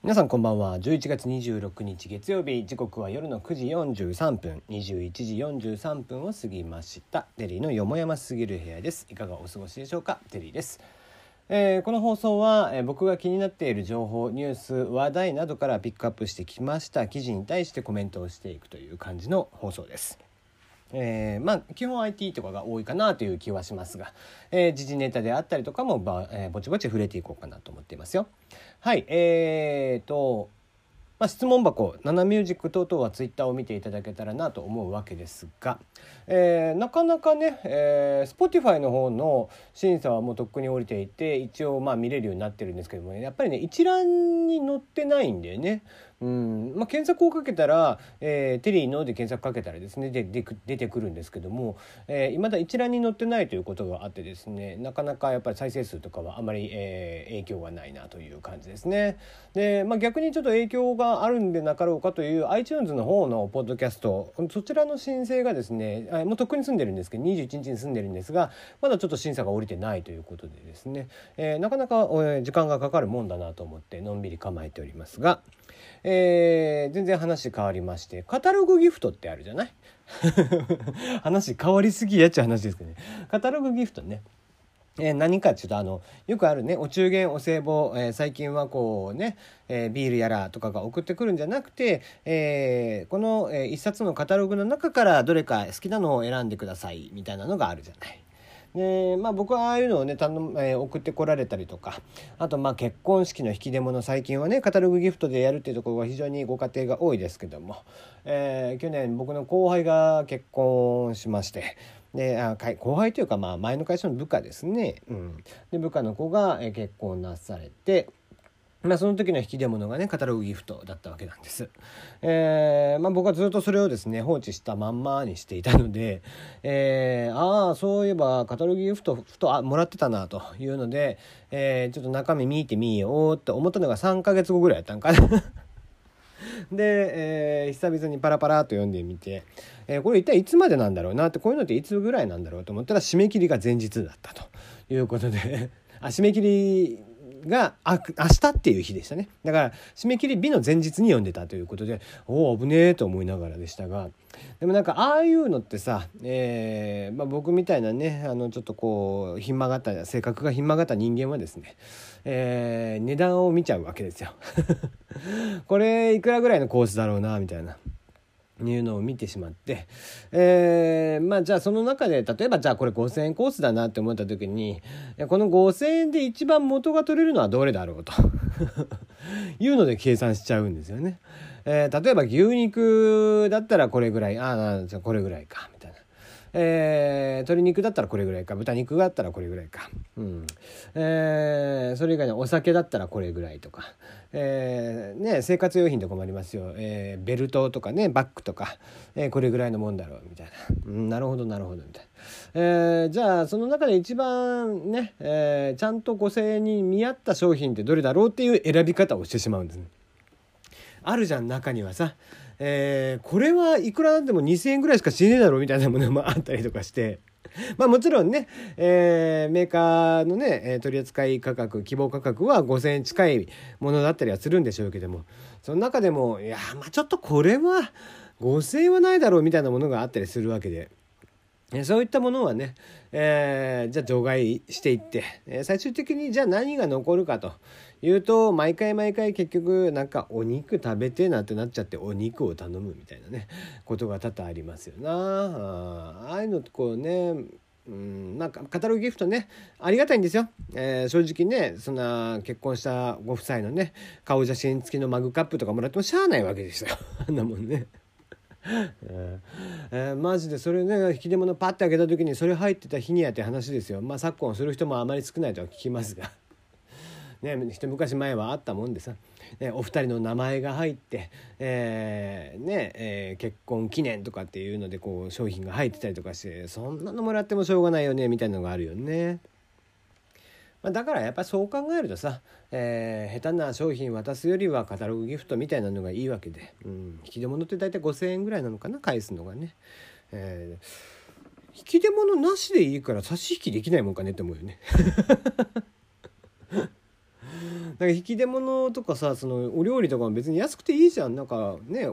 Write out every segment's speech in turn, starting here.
皆さんこんばんは。11月26日月曜日。時刻は夜の9時43分。21時43分を過ぎました。テリーのよもやますぎる部屋です。いかがお過ごしでしょうか？テリーです。えー、この放送は、えー、僕が気になっている情報ニュース話題などからピックアップしてきました。記事に対してコメントをしていくという感じの放送です。えー、まあ基本 IT とかが多いかなという気はしますが、えー、時事ネタであったりとかもば、えー、ぼちぼち触れていこうかなと思っていますよ。はいえーとまあ、質問箱「ナナミュージック」等々はツイッターを見ていただけたらなと思うわけですが、えー、なかなかね、えー、Spotify の方の審査はもうとっくに降りていて一応まあ見れるようになってるんですけども、ね、やっぱりね一覧に載ってないんだよね。うんまあ、検索をかけたら、えー、テリーので検索かけたらですねでで出てくるんですけども、えー、だ一覧に載ってないということがあってですねなかなかやっぱり再生数とかはあまり、えー、影響がないなという感じですね。で、まあ、逆にちょっと影響があるんでなかろうかという iTunes の方のポッドキャストそちらの申請がですねもうとっくに住んでるんですけど21日に住んでるんですがまだちょっと審査が下りてないということでですね、えー、なかなか、時間がかかるもんだなと思ってのんびり構えておりますが。えー、全然話変わりましてカタログギフトってあるじゃない？話変わりすぎやっちゃう話ですけどね。カタログギフトね。え、何かっていうとあのよくあるねお中元お歳暮、えー、最近はこうね、えー、ビールやらとかが送ってくるんじゃなくて、えこの、えー、一冊のカタログの中からどれか好きなのを選んでくださいみたいなのがあるじゃない。でまあ僕はああいうのをね頼、えー、送ってこられたりとかあとまあ結婚式の引き出物最近はねカタログギフトでやるっていうところが非常にご家庭が多いですけども、えー、去年僕の後輩が結婚しましてであ後輩というかまあ前の会社の部下ですね、うん、で部下の子が結婚なされて。まあ、その時の引き出物がねカタログギフトだったわけなんです。えーまあ、僕はずっとそれをですね放置したまんまにしていたので、えー、ああそういえばカタログギフトふとあもらってたなというので、えー、ちょっと中身見てみようって思ったのが3ヶ月後ぐらいやったんかな。で、えー、久々にパラパラと読んでみて、えー、これ一体いつまでなんだろうなってこういうのっていつぐらいなんだろうと思ったら締め切りが前日だったということで あ締め切りが明日っていう日でしたねだから締め切り日の前日に読んでたということでおお危ねえと思いながらでしたがでもなんかああいうのってさ、えーまあ、僕みたいなねあのちょっとこうひん曲がった性格がひん曲がった人間はですね、えー、値段を見ちゃうわけですよ。これいくらぐらいのコースだろうなみたいな。いうのを見てしまって、えー、まあじゃあその中で例えばじゃあこれ5,000円コースだなって思った時にこの5,000円で一番元が取れるのはどれだろうと いうので計算しちゃうんですよね。えー、例えば牛肉だったらこれぐらいああじゃあこれぐらいかみたいな。えー、鶏肉だったらこれぐらいか豚肉だったらこれぐらいか、うん。えー、それ以外にお酒だったらこれぐらいとか、えーね、生活用品とかもありますよ、えー、ベルトとかねバッグとか、えー、これぐらいのもんだろうみたいな、うん、なるほどなるほどみたいな。えー、じゃあその中で一番ね、えー、ちゃんと5,000円に見合った商品ってどれだろうっていう選び方をしてしまうんですね。あるじゃん中にはさえー、これはいくらなんでも2,000円ぐらいしかしねえだろみたいなものもあったりとかして。まあもちろんね、えー、メーカーのね、え取扱い価格、希望価格は5,000円近いものだったりはするんでしょうけども、その中でも、いや、まあちょっとこれは5,000円はないだろうみたいなものがあったりするわけで。そういったものはね、えー、じゃあ除外していって、え最終的にじゃあ何が残るかと言うと毎回毎回結局なんかお肉食べてなってなっちゃってお肉を頼むみたいなねことが多々ありますよな。ああいうのってこうねうんまあ、カタログギフトねありがたいんですよ、えー、正直ねそんな結婚したご夫妻のね顔写真付きのマグカップとかもらってもしゃあないわけですよ。あんなもんね。えー、マジでそれね引き出物パッて開けた時にそれ入ってた日にやって話ですよ。まあ昨今する人もあまり少ないとは聞きますが。ね、一昔前はあったもんでさ、ね、お二人の名前が入って、えー、ねえー、結婚記念とかっていうのでこう商品が入ってたりとかしてそんなのもらってもしょうがないよねみたいなのがあるよね。まあ、だからやっぱそう考えるとさ、えー、下手な商品渡すよりはカタログギフトみたいなのがいいわけで、うん、引き出物って大体5,000円ぐらいなのかな返すのがね。えー、引き出物なしでいいから差し引きできないもんかねって思うよね。か引き出物とかさそのお料理とかも別に安くていいじゃん。なんかね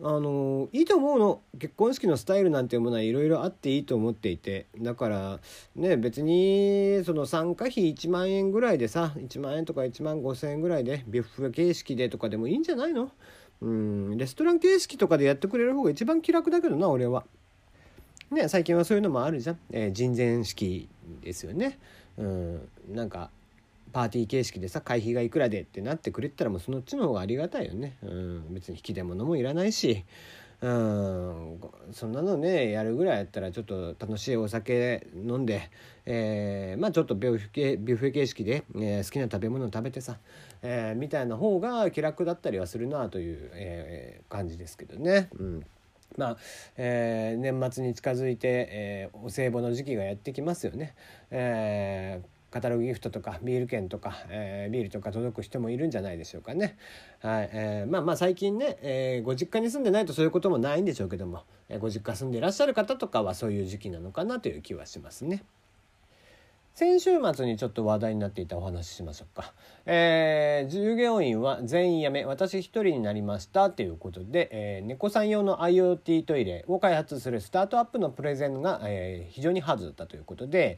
あのいいと思うの。結婚式のスタイルなんていうものはいろいろあっていいと思っていて。だからね別にその参加費1万円ぐらいでさ1万円とか1万5,000円ぐらいでビュッフェ形式でとかでもいいんじゃないの？うんレストラン形式とかでやってくれる方が一番気楽だけどな俺は。ね最近はそういうのもあるじゃん、えー、人前式ですよね。うん、なんかパーティー形式でさ会費がいくらでってなってくれたらもうそのっちの方がありがたいよね、うん、別に引き出物もいらないし、うん、そんなのねやるぐらいやったらちょっと楽しいお酒飲んで、えー、まあちょっとビュッフェビュッフェ形式で、えー、好きな食べ物を食べてさ、えー、みたいな方が気楽だったりはするなという、えー、感じですけどね。うん。まあえー、年末に近づいて、えー、お歳暮の時期がやってきますよね。えーカタログギフトとかビール券とか、えー、ビールとか届く人もいるんじゃないでしょうかね。はいえー、まあまあ最近ね、えー、ご実家に住んでないとそういうこともないんでしょうけども、え、ご実家住んでいらっしゃる方とかはそういう時期なのかなという気はしますね。先週末にちょっと話題になっていたお話ししましょうか。えー、従業員は全員辞め、私一人になりましたということで、えー、猫さん用の IoT トイレを開発するスタートアップのプレゼンが、えー、非常にハズだったということで、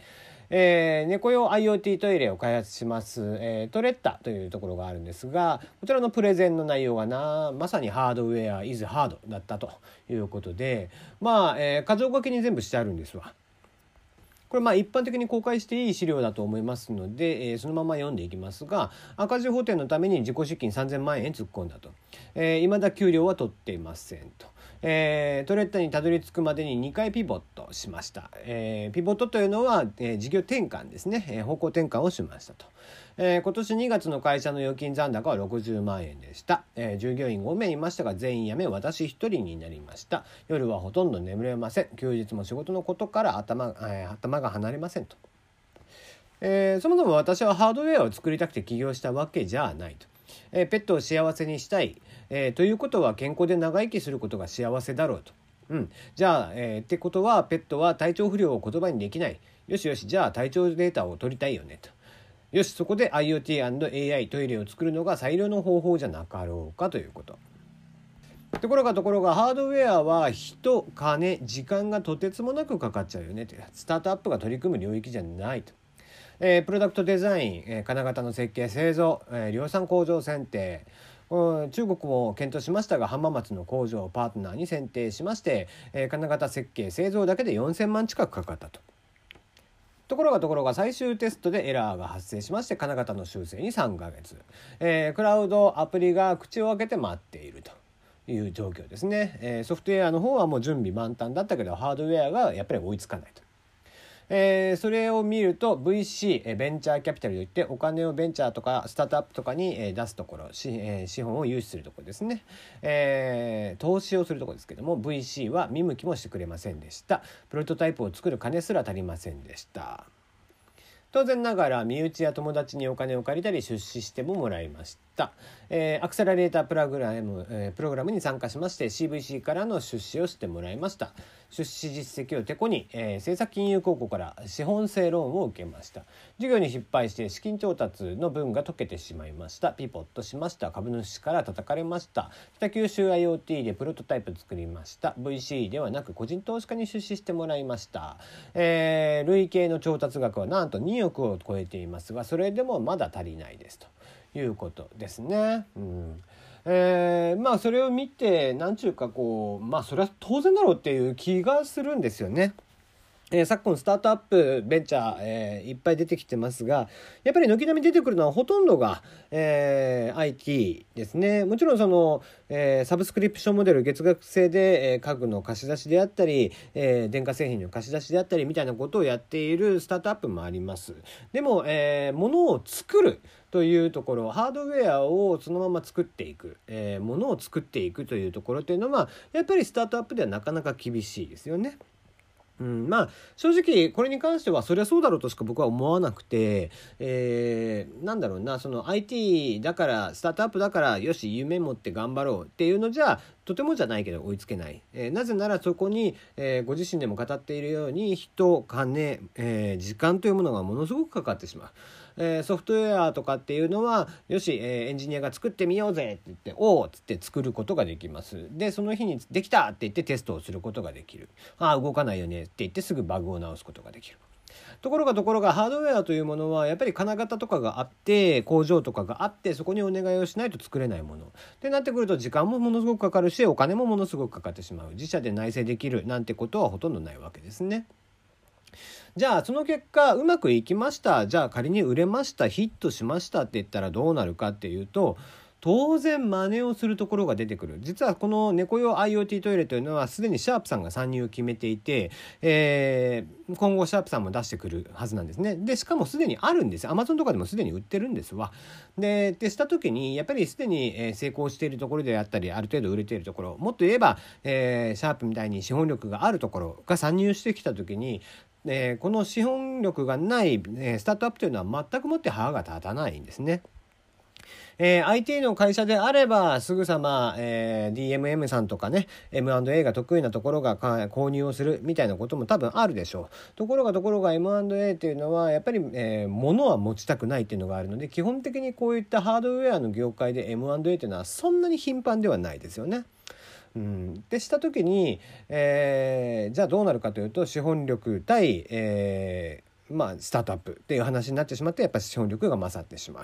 えー、猫用 IoT トイレを開発します、えー、トレッタというところがあるんですがこちらのプレゼンの内容がなまさにハードウェア is ハードだったということでまあ、えー、箇条書きに全部してあるんですわ。これまあ一般的に公開していい資料だと思いますので、えー、そのまま読んでいきますが赤字補填のために自己資金3000万円突っ込んだと、えー、未だ給料は取っていませんと。えー、トレッタにたどり着くまでに2回ピボットしました、えー、ピボットというのは、えー、事業転換ですね、えー、方向転換をしましたと、えー、今年2月の会社の預金残高は60万円でした、えー、従業員5名いましたが全員辞め私1人になりました。夜はほとんど眠れません。休日も仕事のことから頭,、えー、頭が離れませんと、えー、そもそも私はハードウェアを作りたくて起業したわけじゃないと、えー、ペットを幸せにしたい、えー、ということは健康で長生きすることが幸せだろうと。うん、じゃあ、えー、ってことはペットは体調不良を言葉にできない。よしよし。じゃあ体調データを取りたいよねと。よし。そこで IoT&AI トイレを作るのが最良の方法じゃなかろうかということ。ところがところがハードウェアは人金時間がとてつもなくかかっちゃうよねってスタートアップが取り組む領域じゃないと。えー、プロダクトデザイン、えー、金型の設計製造、えー、量産工場選定。中国も検討しましたが浜松の工場をパートナーに選定しまして、え、金型設計製造だけで4,000万近くかかったと。ところがところが最終テストでエラーが発生しまして金型の修正に3ヶ月、えー、クラウドアプリが口を開けて待っていると。いう状況ですね、えー、ソフトウェアの方はもう準備満タンだったけどハードウェアがやっぱり追いつかないと。えー、それを見ると VC、えベンチャーキャピタルといってお金をベンチャーとかスタートアップとかに、え出すところし、え資本を融資するところですね、えー、投資をするところですけども VC は見向きもしてくれませんでした。プロトタイプを作る金すら足りませんでした。当然ながら身内や友達にお金を借りたり出資してももらいました、えー、アクセラレータープログラム、えー、プログラムに参加しまして CVC からの出資をしてもらいました。出資実績をてこに、えー、政策金融高校から資本性ローンを受けました。授業に失敗して資金調達の分が解けてしまいました。ピポッとしました。株主から叩かれました。北九州 IoT でプロトタイプ作りました。VC ではなく個人投資家に出資してもらいました、えー、累計の調達額はなんと2億を超えていますがそれでもまだ足りないですと。いうことですね。うんえー、まあそれを見て何ちゅうかこうまあそれは当然だろうっていう気がするんですよね。えー、昨今スタートアップベンチャー、えー、いっぱい出てきてますがやっぱり軒並み出てくるのはほとんどが、えー、IT ですねもちろんその、え、サブスクリプションモデル月額制で、え、家具の貸し出しであったり、え、電化製品の貸し出しであったりみたいなことをやっているスタートアップもありますでも、えー、物を作るというところハードウェアをそのまま作っていく、え、ものを作っていくというところというのはやっぱりスタートアップではなかなか厳しいですよね。うん、まあ正直これに関してはそりゃそうだろうとしか僕は思わなくて、えー、なんだろうなその IT だからスタートアップだからよし夢持って頑張ろうっていうのじゃとてもじゃないけど追いつけない、えー、なぜならそこに、えー、ご自身でも語っているように人金、えー、時間というものがものすごくかかってしまう。えー、ソフトウェアとかっていうのはよし、えー、エンジニアが作ってみようぜって言って「おお」っつって作ることができますでその日に「できた!」って言ってテストをすることができる「ああ動かないよね」って言ってすぐバグを直すことができる。ところがところがハードウェアというものはやっぱり金型とかがあって工場とかがあってそこにお願いをしないと作れないものってなってくると時間もものすごくかかるしお金もものすごくかかってしまう自社で内製できるなんてことはほとんどないわけですね。じゃあその結果うまくいきました。じゃあ仮に売れました。ヒットしましたって言ったらどうなるかっていうと当然真似をするところが出てくる。実はこの猫用 IoT トイレというのはすでにシャープさんが参入を決めていて、えー、今後シャープさんも出してくるはずなんですね。でしかもすでにあるんです。アマゾンとかでもすでに売ってるんですわ。ででした時にやっぱりすでに成功しているところであったりある程度売れているところもっと言えば、えー、シャープみたいに資本力があるところが参入してきた時にえー、この資本力がない、えー、スタートアップというのは全くもって歯が立たないんですね。えー、IT の会社であればすぐさま、えー、DMM さんとかね M&A が得意なところが購入をするみたいなことも多分あるでしょうところがところが M&A っていうのはやっぱり、えー、物は持ちたくないっていうのがあるので基本的にこういったハードウェアの業界で M&A っていうのはそんなに頻繁ではないですよね。うん、でした時に、えー、じゃあどうなるかというと資本力対、えまあ、スタートアップっていう話になってしまってやっぱり資本力が勝ってしま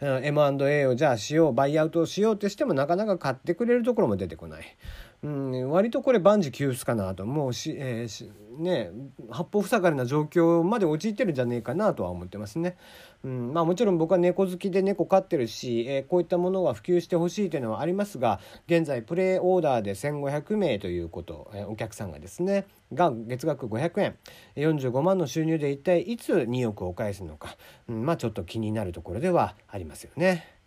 う、うん、M&A をじゃあしようバイアウトをしようってしてもなかなか買ってくれるところも出てこない、うん、割とこれ万事休すかなともうし、えー、しね八方塞がりな状況まで陥ってるんじゃねえかなとは思ってますね。うんまあ、もちろん僕は猫好きで猫飼ってるし、えー、こういったものが普及してほしいというのはありますが現在プレイオーダーで1,500名ということ、えー、お客さんがですねが月額500円45万の収入で一体いつ2億を返すのか、うん、まあちょっと気になるところではありますよね。